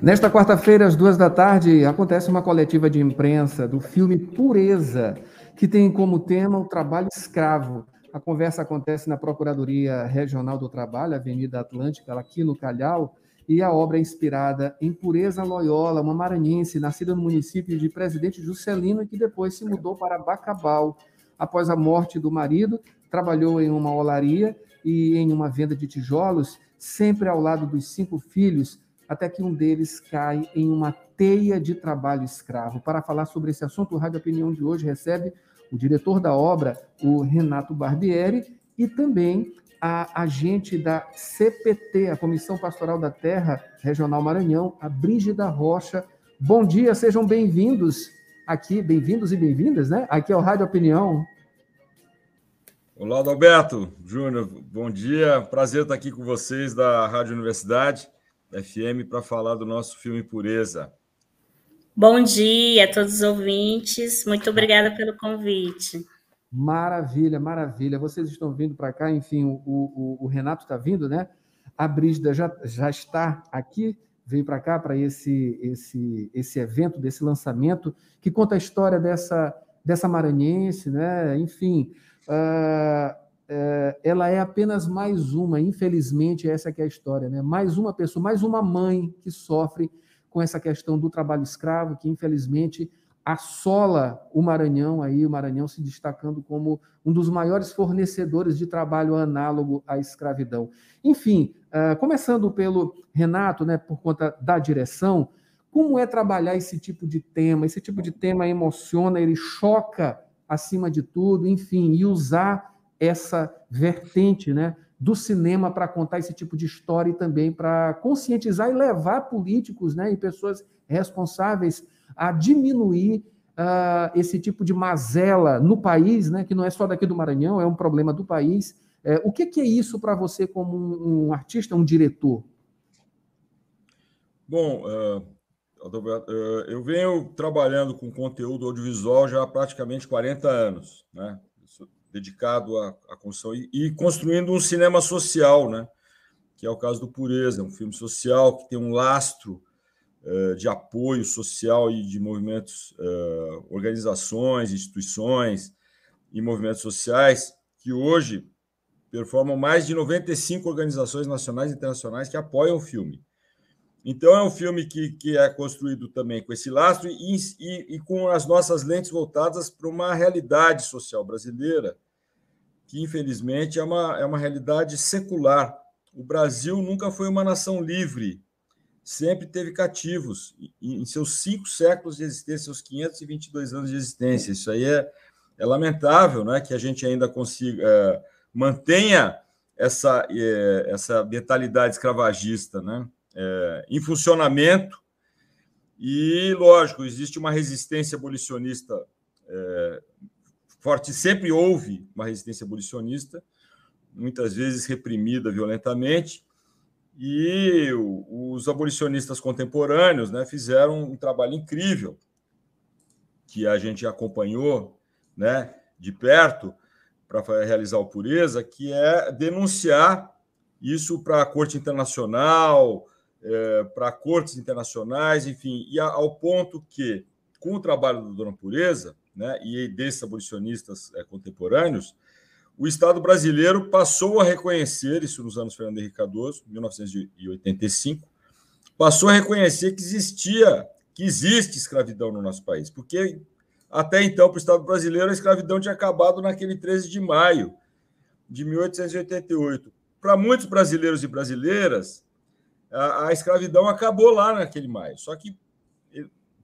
Nesta quarta-feira, às duas da tarde, acontece uma coletiva de imprensa do filme Pureza, que tem como tema o trabalho escravo. A conversa acontece na Procuradoria Regional do Trabalho, Avenida Atlântica, aqui no Calhau, e a obra é inspirada em Pureza Loyola, uma maranhense nascida no município de Presidente Juscelino e que depois se mudou para Bacabal. Após a morte do marido, trabalhou em uma olaria e em uma venda de tijolos, sempre ao lado dos cinco filhos, até que um deles cai em uma teia de trabalho escravo. Para falar sobre esse assunto, o Rádio Opinião de hoje recebe o diretor da obra, o Renato Barbieri, e também a agente da CPT, a Comissão Pastoral da Terra Regional Maranhão, a Brígida Rocha. Bom dia, sejam bem-vindos aqui, bem-vindos e bem-vindas, né? Aqui é o Rádio Opinião. Olá, Alberto Júnior, bom dia. Prazer estar aqui com vocês da Rádio Universidade. FM para falar do nosso filme Pureza. Bom dia a todos os ouvintes, muito obrigada pelo convite. Maravilha, maravilha. Vocês estão vindo para cá, enfim, o, o, o Renato está vindo, né? A Brígida já, já está aqui, veio para cá para esse, esse, esse evento, desse lançamento, que conta a história dessa, dessa maranhense, né? Enfim, uh, ela é apenas mais uma, infelizmente, essa que é a história, né? Mais uma pessoa, mais uma mãe que sofre com essa questão do trabalho escravo, que infelizmente assola o Maranhão aí, o Maranhão se destacando como um dos maiores fornecedores de trabalho análogo à escravidão. Enfim, uh, começando pelo Renato, né, por conta da direção, como é trabalhar esse tipo de tema? Esse tipo de tema emociona, ele choca acima de tudo, enfim, e usar essa vertente né, do cinema para contar esse tipo de história e também para conscientizar e levar políticos né, e pessoas responsáveis a diminuir uh, esse tipo de mazela no país, né, que não é só daqui do Maranhão, é um problema do país. É, o que, que, é isso para você como um, um, artista, um diretor? Bom, uh, eu venho trabalhando com conteúdo audiovisual já há praticamente 40 anos, né? Dedicado à, à construção e, e, construindo um cinema social, né? que é o caso do Pureza, um filme social que tem um lastro uh, de apoio social e de movimentos, uh, organizações, instituições e movimentos sociais que hoje performam mais de 95 organizações nacionais e internacionais que apoiam o filme. Então, é um filme que, que é construído também com esse lastro e, e, e com as nossas lentes voltadas para uma realidade social brasileira, que, infelizmente, é uma, é uma realidade secular. O Brasil nunca foi uma nação livre, sempre teve cativos, em seus cinco séculos de existência, seus 522 anos de existência. Isso aí é, é lamentável né, que a gente ainda consiga é, mantenha essa, é, essa mentalidade escravagista, né? É, em funcionamento. E, lógico, existe uma resistência abolicionista é, forte, sempre houve uma resistência abolicionista, muitas vezes reprimida violentamente, e os abolicionistas contemporâneos né, fizeram um trabalho incrível, que a gente acompanhou né, de perto para realizar o Pureza, que é denunciar isso para a Corte Internacional, é, para cortes internacionais, enfim, e ao ponto que, com o trabalho do Dona Pureza né, e desses abolicionistas é, contemporâneos, o Estado brasileiro passou a reconhecer, isso nos anos Fernando Henrique Cardoso, 1985, passou a reconhecer que existia, que existe escravidão no nosso país, porque até então, para o Estado brasileiro, a escravidão tinha acabado naquele 13 de maio de 1888. Para muitos brasileiros e brasileiras, a, a, escravidão acabou lá naquele maio. Só que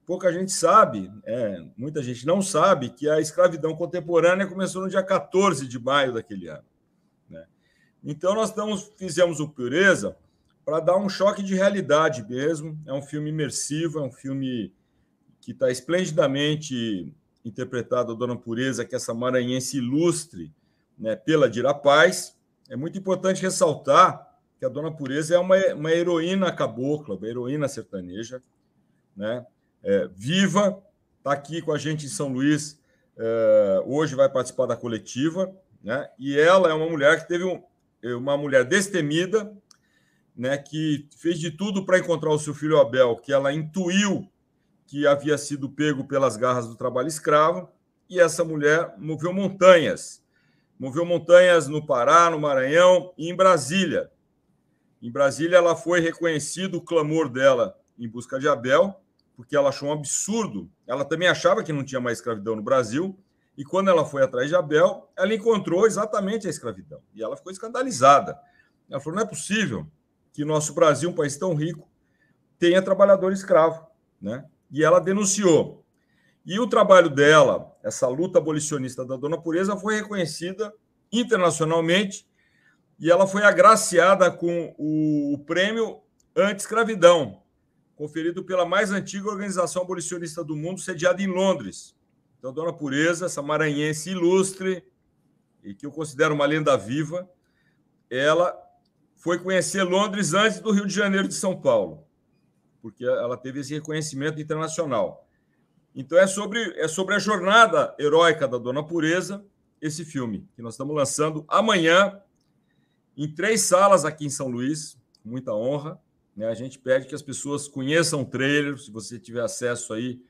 pouca gente sabe, é, muita gente não sabe, que a escravidão contemporânea começou no dia 14 de maio daquele ano. Né? Então, nós damos, fizemos o Pureza para dar um choque de realidade mesmo. É um filme imersivo, é um filme que está esplendidamente interpretado a Dona Pureza, que é essa maranhense ilustre né, pela Dira Paz. É muito importante ressaltar que a Dona Pureza é uma, uma heroína cabocla, uma heroína sertaneja, né? É, viva, está aqui com a gente em São Luís, é, hoje vai participar da coletiva, né? E ela é uma mulher que teve um, é uma mulher destemida, né, que fez de tudo para encontrar o seu filho Abel, que ela intuiu que havia sido pego pelas garras do trabalho escravo, e essa mulher moveu montanhas. Moveu montanhas no Pará, no Maranhão e em Brasília. Em Brasília, ela foi reconhecido o clamor dela em busca de Abel, porque ela achou um absurdo. Ela também achava que não tinha mais escravidão no Brasil, e quando ela foi atrás de Abel, ela encontrou exatamente a escravidão. E ela ficou escandalizada. Ela falou: não é possível que nosso Brasil, um país tão rico, tenha trabalhador escravo. Né? E ela denunciou. E o trabalho dela, essa luta abolicionista da Dona Pureza, foi reconhecida internacionalmente e ela foi agraciada com o prêmio anti-escravidão, conferido pela mais antiga organização abolicionista do mundo, sediada em Londres. Então, Dona Pureza, essa maranhense ilustre, e que eu considero uma lenda viva, ela foi conhecer Londres antes do Rio de Janeiro de São Paulo, porque ela teve esse reconhecimento internacional. Então é sobre, é sobre a jornada heróica da Dona Pureza, esse filme, que nós estamos lançando amanhã, em três salas aqui em São Luís, muita honra. Né? A gente pede que as pessoas conheçam o trailer, se você tiver acesso aí,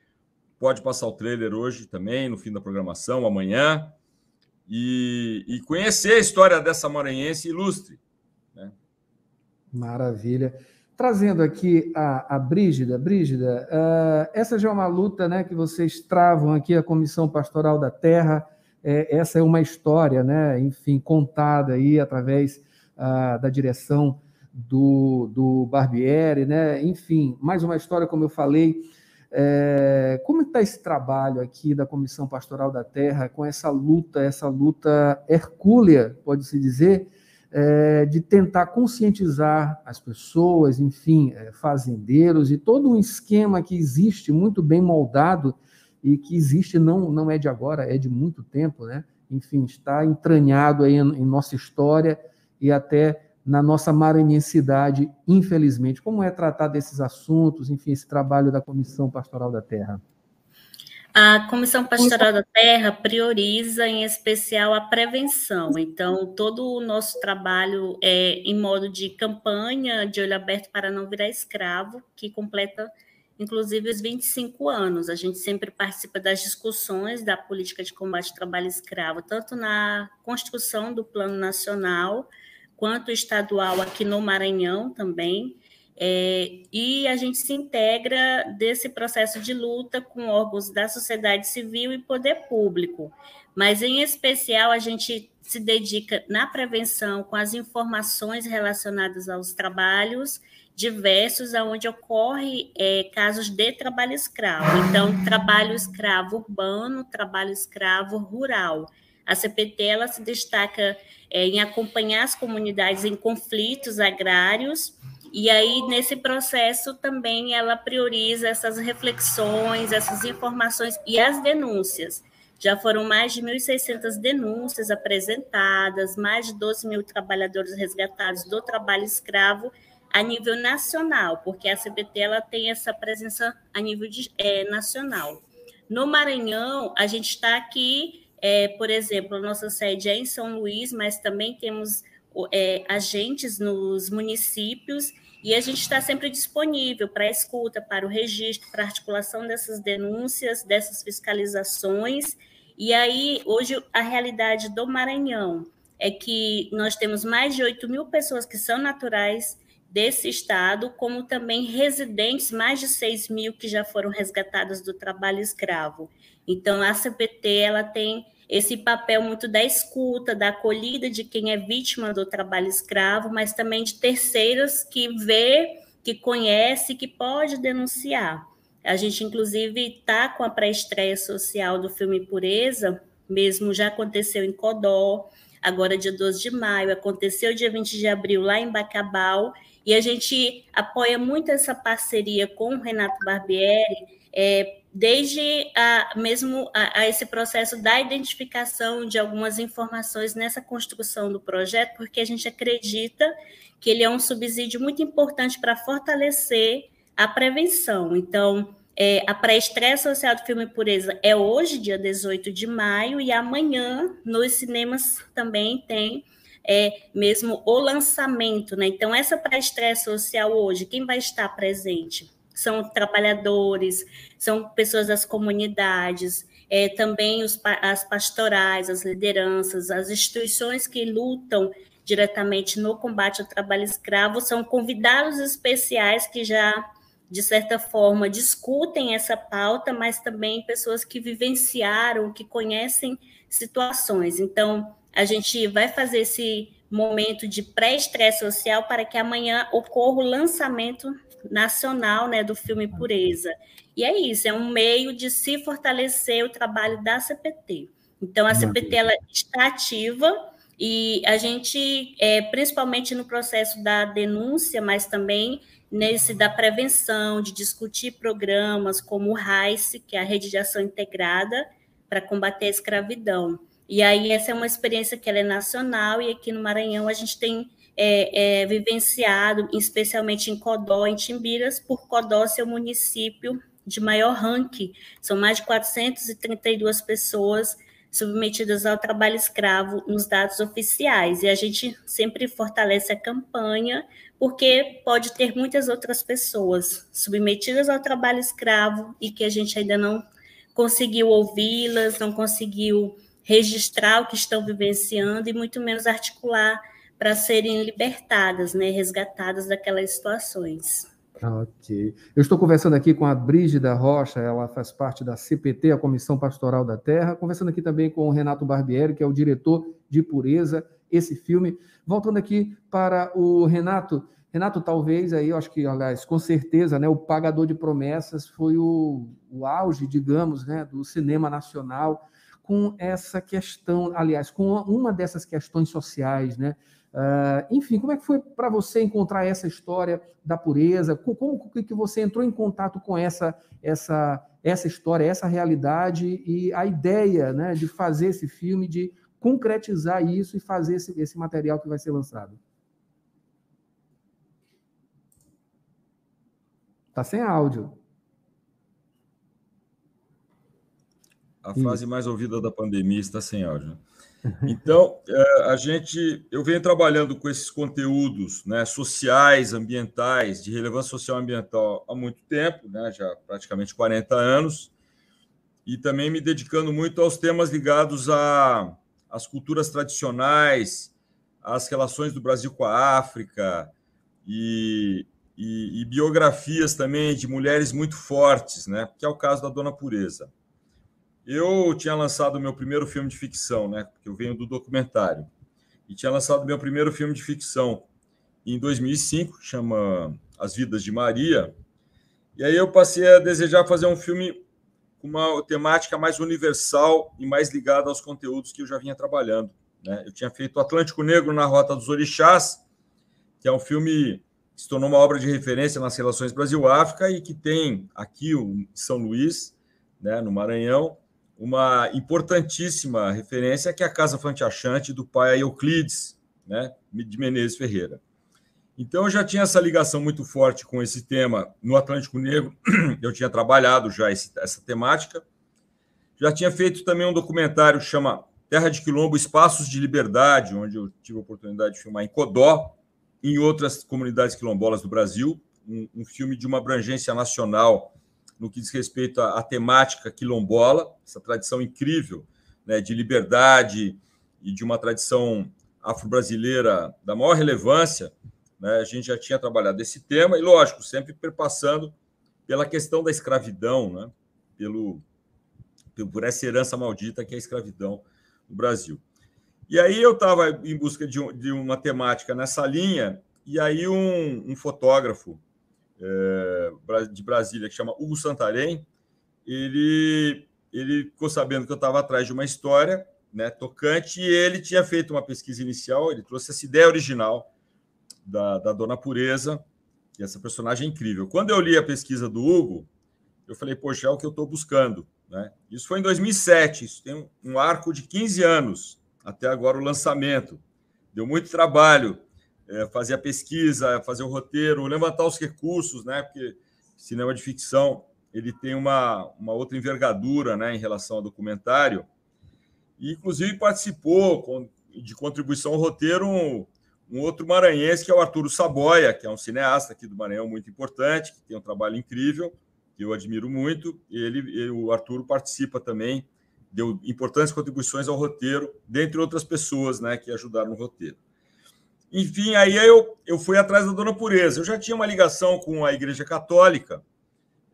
pode passar o trailer hoje também, no fim da programação, amanhã, e, e conhecer a história dessa maranhense ilustre. Né? Maravilha. Trazendo aqui a, a Brígida. Brígida, uh, essa já é uma luta né, que vocês travam aqui, a Comissão Pastoral da Terra. É, essa é uma história, né, enfim, contada aí através da direção do, do Barbieri, né? enfim, mais uma história, como eu falei. É, como está esse trabalho aqui da Comissão Pastoral da Terra com essa luta, essa luta hercúlea, pode-se dizer, é, de tentar conscientizar as pessoas, enfim, é, fazendeiros e todo um esquema que existe muito bem moldado e que existe não, não é de agora, é de muito tempo, né? Enfim, está entranhado aí em, em nossa história e até na nossa maranhensidade, infelizmente. Como é tratar desses assuntos, enfim, esse trabalho da Comissão Pastoral da Terra? A Comissão Pastoral da Terra prioriza, em especial, a prevenção. Então, todo o nosso trabalho é em modo de campanha de olho aberto para não virar escravo, que completa, inclusive, os 25 anos. A gente sempre participa das discussões da política de combate ao trabalho escravo, tanto na construção do Plano Nacional, quanto estadual aqui no Maranhão também. É, e a gente se integra desse processo de luta com órgãos da sociedade civil e poder público. Mas, em especial, a gente se dedica na prevenção com as informações relacionadas aos trabalhos diversos, onde ocorre é, casos de trabalho escravo. Então, trabalho escravo urbano, trabalho escravo rural. A CPT ela se destaca é, em acompanhar as comunidades em conflitos agrários e aí, nesse processo, também ela prioriza essas reflexões, essas informações e as denúncias. Já foram mais de 1.600 denúncias apresentadas, mais de 12 mil trabalhadores resgatados do trabalho escravo a nível nacional, porque a CBT ela tem essa presença a nível de, é, nacional. No Maranhão, a gente está aqui, é, por exemplo, a nossa sede é em São Luís, mas também temos é, agentes nos municípios e a gente está sempre disponível para escuta, para o registro, para articulação dessas denúncias, dessas fiscalizações. E aí, hoje, a realidade do Maranhão é que nós temos mais de 8 mil pessoas que são naturais desse estado, como também residentes, mais de 6 mil que já foram resgatadas do trabalho escravo. Então, a CPT ela tem esse papel muito da escuta, da acolhida de quem é vítima do trabalho escravo, mas também de terceiros que vê, que conhece, que pode denunciar. A gente, inclusive, está com a pré-estreia social do filme Pureza, mesmo já aconteceu em Codó, agora dia 12 de maio, aconteceu dia 20 de abril lá em Bacabal, e a gente apoia muito essa parceria com o Renato Barbieri, é, desde a, mesmo a, a, esse processo da identificação de algumas informações nessa construção do projeto, porque a gente acredita que ele é um subsídio muito importante para fortalecer a prevenção. Então, é, a pré-estreia social do filme Pureza é hoje, dia 18 de maio, e amanhã, nos cinemas também tem é mesmo o lançamento, né? Então, essa pré-estreia social hoje, quem vai estar presente? São trabalhadores, são pessoas das comunidades, é, também os, as pastorais, as lideranças, as instituições que lutam diretamente no combate ao trabalho escravo, são convidados especiais que já, de certa forma, discutem essa pauta, mas também pessoas que vivenciaram, que conhecem situações. Então, a gente vai fazer esse momento de pré-estresse social para que amanhã ocorra o lançamento nacional né, do filme Pureza. E é isso, é um meio de se fortalecer o trabalho da CPT. Então, a CPT ela está ativa e a gente, é, principalmente no processo da denúncia, mas também nesse da prevenção, de discutir programas como o RAICE, que é a Rede de Ação Integrada para combater a escravidão. E aí essa é uma experiência que é nacional e aqui no Maranhão a gente tem é, é, vivenciado, especialmente em Codó, em Timbiras, por Codó ser o município de maior ranking. São mais de 432 pessoas submetidas ao trabalho escravo nos dados oficiais. E a gente sempre fortalece a campanha, porque pode ter muitas outras pessoas submetidas ao trabalho escravo e que a gente ainda não conseguiu ouvi-las, não conseguiu registrar o que estão vivenciando e muito menos articular para serem libertadas, né, resgatadas daquelas situações. Ok. Eu estou conversando aqui com a Brígida Rocha, ela faz parte da CPT, a Comissão Pastoral da Terra, conversando aqui também com o Renato Barbieri, que é o diretor de Pureza, esse filme. Voltando aqui para o Renato. Renato, talvez aí, eu acho que, aliás, com certeza, né, o Pagador de Promessas foi o, o auge, digamos, né, do cinema nacional, com essa questão, aliás, com uma dessas questões sociais, né? Uh, enfim, como é que foi para você encontrar essa história da pureza? Como, como que você entrou em contato com essa, essa, essa história, essa realidade e a ideia né, de fazer esse filme, de concretizar isso e fazer esse, esse material que vai ser lançado? Tá sem áudio. A frase mais ouvida da pandemia está sem áudio. Então, é, a gente, eu venho trabalhando com esses conteúdos né, sociais, ambientais, de relevância social e ambiental há muito tempo, né, já praticamente 40 anos, e também me dedicando muito aos temas ligados às culturas tradicionais, às relações do Brasil com a África e, e, e biografias também de mulheres muito fortes, né, que é o caso da Dona Pureza. Eu tinha lançado o meu primeiro filme de ficção, né? Porque eu venho do documentário. E tinha lançado meu primeiro filme de ficção em 2005, chama As Vidas de Maria. E aí eu passei a desejar fazer um filme com uma temática mais universal e mais ligada aos conteúdos que eu já vinha trabalhando. Né? Eu tinha feito Atlântico Negro na Rota dos Orixás, que é um filme que se tornou uma obra de referência nas relações Brasil-África e que tem aqui em São Luís, né, no Maranhão, uma importantíssima referência que é a Casa Fantiachante do pai Euclides, né, de Menezes Ferreira. Então eu já tinha essa ligação muito forte com esse tema no Atlântico Negro, eu tinha trabalhado já esse, essa temática. Já tinha feito também um documentário que chama Terra de Quilombo, Espaços de Liberdade, onde eu tive a oportunidade de filmar em Codó, em outras comunidades quilombolas do Brasil, um, um filme de uma abrangência nacional no que diz respeito à, à temática quilombola, essa tradição incrível né, de liberdade e de uma tradição afro-brasileira da maior relevância. Né, a gente já tinha trabalhado esse tema, e lógico, sempre perpassando pela questão da escravidão, né, pelo, por essa herança maldita que é a escravidão no Brasil. E aí eu estava em busca de, de, uma temática nessa linha, e aí um, um fotógrafo é, de Brasília, que chama Hugo Santarém, ele, ele ficou sabendo que eu estava atrás de uma história né, tocante e ele tinha feito uma pesquisa inicial, ele trouxe essa ideia original da, da Dona Pureza, e essa personagem é incrível. Quando eu li a pesquisa do Hugo, eu falei, poxa, é o que eu estou buscando. Né? Isso foi em 2007, isso tem um arco de 15 anos, até agora o lançamento. Deu muito trabalho, é, fazer a pesquisa, fazer o roteiro, levantar os recursos, né? Porque cinema de ficção ele tem uma, uma outra envergadura, né, em relação ao documentário. E inclusive participou, de contribuição ao roteiro um, um outro maranhense, que é o Arturo Saboia, que é um cineasta aqui do Maranhão muito importante, que tem um trabalho incrível, que eu admiro muito. Ele, ele o Arturo participa também, deu importantes contribuições ao roteiro, dentre outras pessoas né, que ajudaram no roteiro. Enfim, aí eu, eu fui atrás da Dona Pureza. Eu já tinha uma ligação com a Igreja Católica,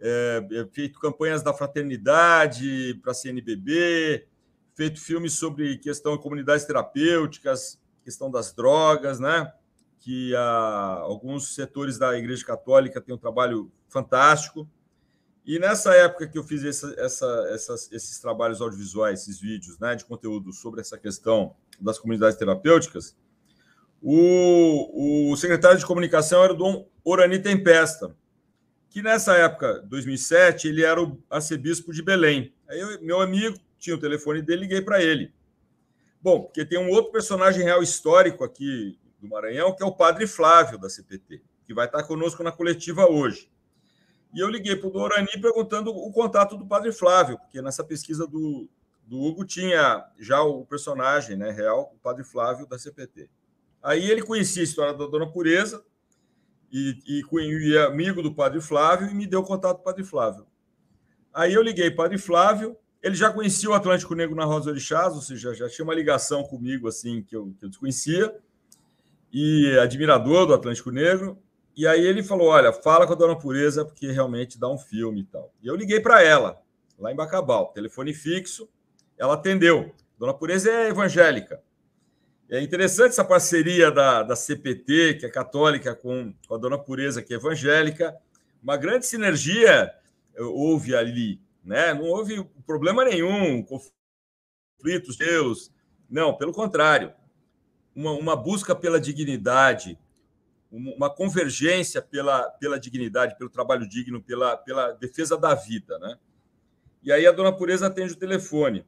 é, é, feito campanhas da fraternidade para a CNBB, feito filmes sobre questão de comunidades terapêuticas, questão das drogas, né? Que a, alguns setores da Igreja Católica têm um trabalho fantástico. E nessa época que eu fiz essa, essa, essas, esses trabalhos audiovisuais, esses vídeos né, de conteúdo sobre essa questão das comunidades terapêuticas, o, o secretário de comunicação era o Dom Orani Tempesta, que nessa época, 2007, ele era o arcebispo de Belém. Aí eu, meu amigo tinha o telefone dele, liguei para ele. Bom, porque tem um outro personagem real histórico aqui do Maranhão, que é o Padre Flávio da CPT, que vai estar conosco na coletiva hoje. E eu liguei para o Dorani perguntando o contato do Padre Flávio, porque nessa pesquisa do, do Hugo tinha já o personagem né, real, o Padre Flávio da CPT. Aí ele conhecia a história da Dona Pureza e, e, e amigo do Padre Flávio e me deu contato do Padre Flávio. Aí eu liguei para o Padre Flávio, ele já conhecia o Atlântico Negro na Rosa Orixás, ou seja, já tinha uma ligação comigo assim que eu, que eu desconhecia, e admirador do Atlântico Negro. E aí ele falou: Olha, fala com a Dona Pureza, porque realmente dá um filme e tal. E eu liguei para ela, lá em Bacabal, telefone fixo, ela atendeu. Dona Pureza é evangélica. É interessante essa parceria da, da CPT, que é católica, com, com a Dona Pureza, que é evangélica. Uma grande sinergia eh, houve ali. Né? Não houve problema nenhum, conflitos, Deus. Não, pelo contrário. Uma, uma busca pela dignidade, uma convergência pela, pela dignidade, pelo trabalho digno, pela, pela defesa da vida. Né? E aí a Dona Pureza atende o telefone.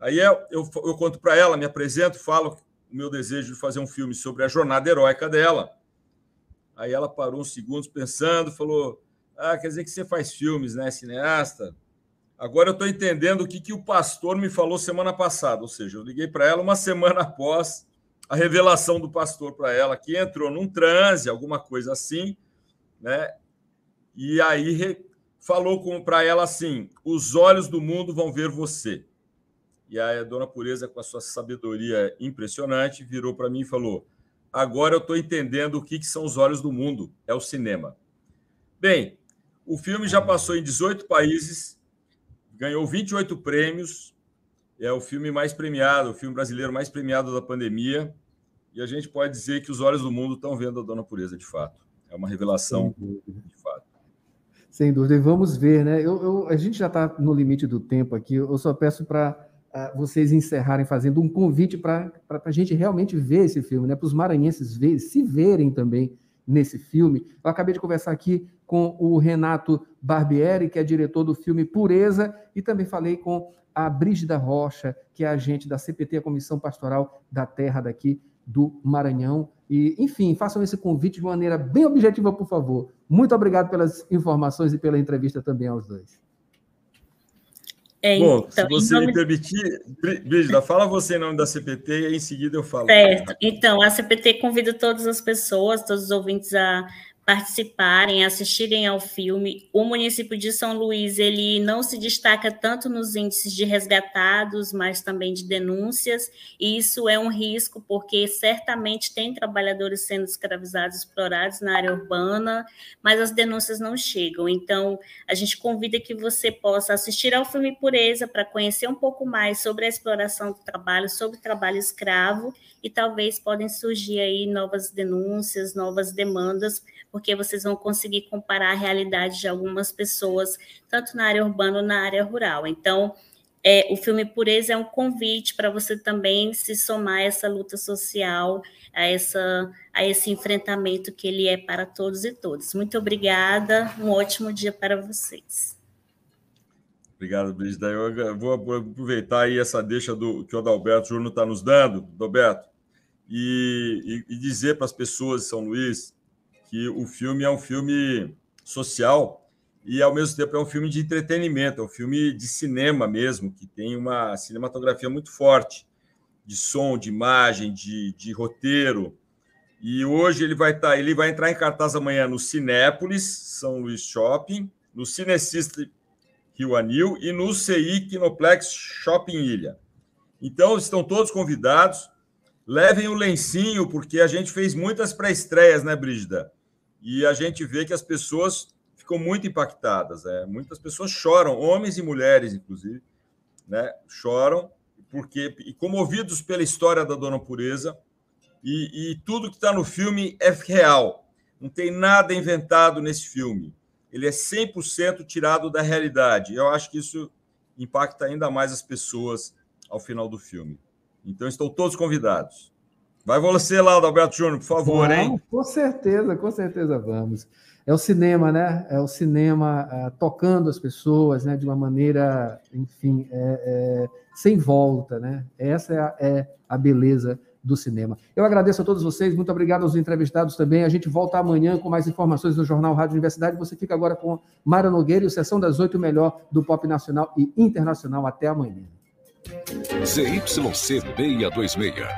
Aí eu, eu, eu conto para ela, me apresento, falo o meu desejo de fazer um filme sobre a jornada heróica dela. Aí ela parou uns segundos pensando, falou: Ah, quer dizer que você faz filmes, né, cineasta? Agora eu estou entendendo o que, que o pastor me falou semana passada. Ou seja, eu liguei para ela uma semana após a revelação do pastor para ela, que entrou num transe, alguma coisa assim, né? E aí falou para ela assim: os olhos do mundo vão ver você. E a dona Pureza, com a sua sabedoria impressionante, virou para mim e falou: Agora eu estou entendendo o que, que são os olhos do mundo é o cinema. Bem, o filme já passou em 18 países, ganhou 28 prêmios, é o filme mais premiado, o filme brasileiro mais premiado da pandemia. E a gente pode dizer que os olhos do mundo estão vendo a Dona Pureza de fato. É uma revelação de fato. Sem dúvida. E vamos ver, né? Eu, eu a gente já está no limite do tempo aqui. Eu só peço para vocês encerrarem fazendo um convite para a gente realmente ver esse filme, né? para os maranhenses ver, se verem também nesse filme. Eu acabei de conversar aqui com o Renato Barbieri, que é diretor do filme Pureza, e também falei com a Brígida Rocha, que é agente da CPT, a Comissão Pastoral da Terra daqui do Maranhão. E, enfim, façam esse convite de maneira bem objetiva, por favor. Muito obrigado pelas informações e pela entrevista também aos dois. É, Bom, então, se você nome... me permitir, Brígida, fala você em nome da CPT e em seguida eu falo. Certo. Então, a CPT convida todas as pessoas, todos os ouvintes a participarem, assistirem ao filme. O município de São Luís, ele não se destaca tanto nos índices de resgatados, mas também de denúncias, e isso é um risco, porque certamente tem trabalhadores sendo escravizados, explorados na área urbana, mas as denúncias não chegam. Então, a gente convida que você possa assistir ao filme Pureza para conhecer um pouco mais sobre a exploração do trabalho, sobre o trabalho escravo, e talvez podem surgir aí novas denúncias, novas demandas, porque vocês vão conseguir comparar a realidade de algumas pessoas, tanto na área urbana ou na área rural. Então, é, o filme Pureza é um convite para você também se somar a essa luta social, a, essa, a esse enfrentamento que ele é para todos e todas. Muito obrigada, um ótimo dia para vocês. Obrigado, Brigida. Eu vou aproveitar aí essa deixa do que o Adalberto Júnior está nos dando, Adalberto, e, e, e dizer para as pessoas de São Luís que o filme é um filme social e, ao mesmo tempo, é um filme de entretenimento, é um filme de cinema mesmo, que tem uma cinematografia muito forte. de som, de imagem, de, de roteiro. E hoje ele vai estar, tá, ele vai entrar em cartaz amanhã no Cinépolis, São Luís Shopping, no Cinecista Rio Anil e no CI Kinoplex Shopping Ilha. Então, estão todos convidados. Levem o lencinho, porque a gente fez muitas pré-estreias, né, Brígida? E a gente vê que as pessoas ficam muito impactadas. Né? Muitas pessoas choram, homens e mulheres, inclusive, né? choram porque e comovidos pela história da Dona Pureza e, e tudo que está no filme é real. Não tem nada inventado nesse filme. Ele é 100% tirado da realidade. Eu acho que isso impacta ainda mais as pessoas ao final do filme. Então, estão todos convidados. Vai você lá, Alberto Júnior, por favor, hein? Com certeza, com certeza vamos. É o cinema, né? É o cinema uh, tocando as pessoas, né? De uma maneira, enfim, é, é, sem volta, né? Essa é a, é a beleza do cinema. Eu agradeço a todos vocês, muito obrigado aos entrevistados também. A gente volta amanhã com mais informações no Jornal Rádio Universidade. Você fica agora com Mara Nogueira e o Sessão das Oito, melhor do pop nacional e internacional. Até amanhã. ZYC 626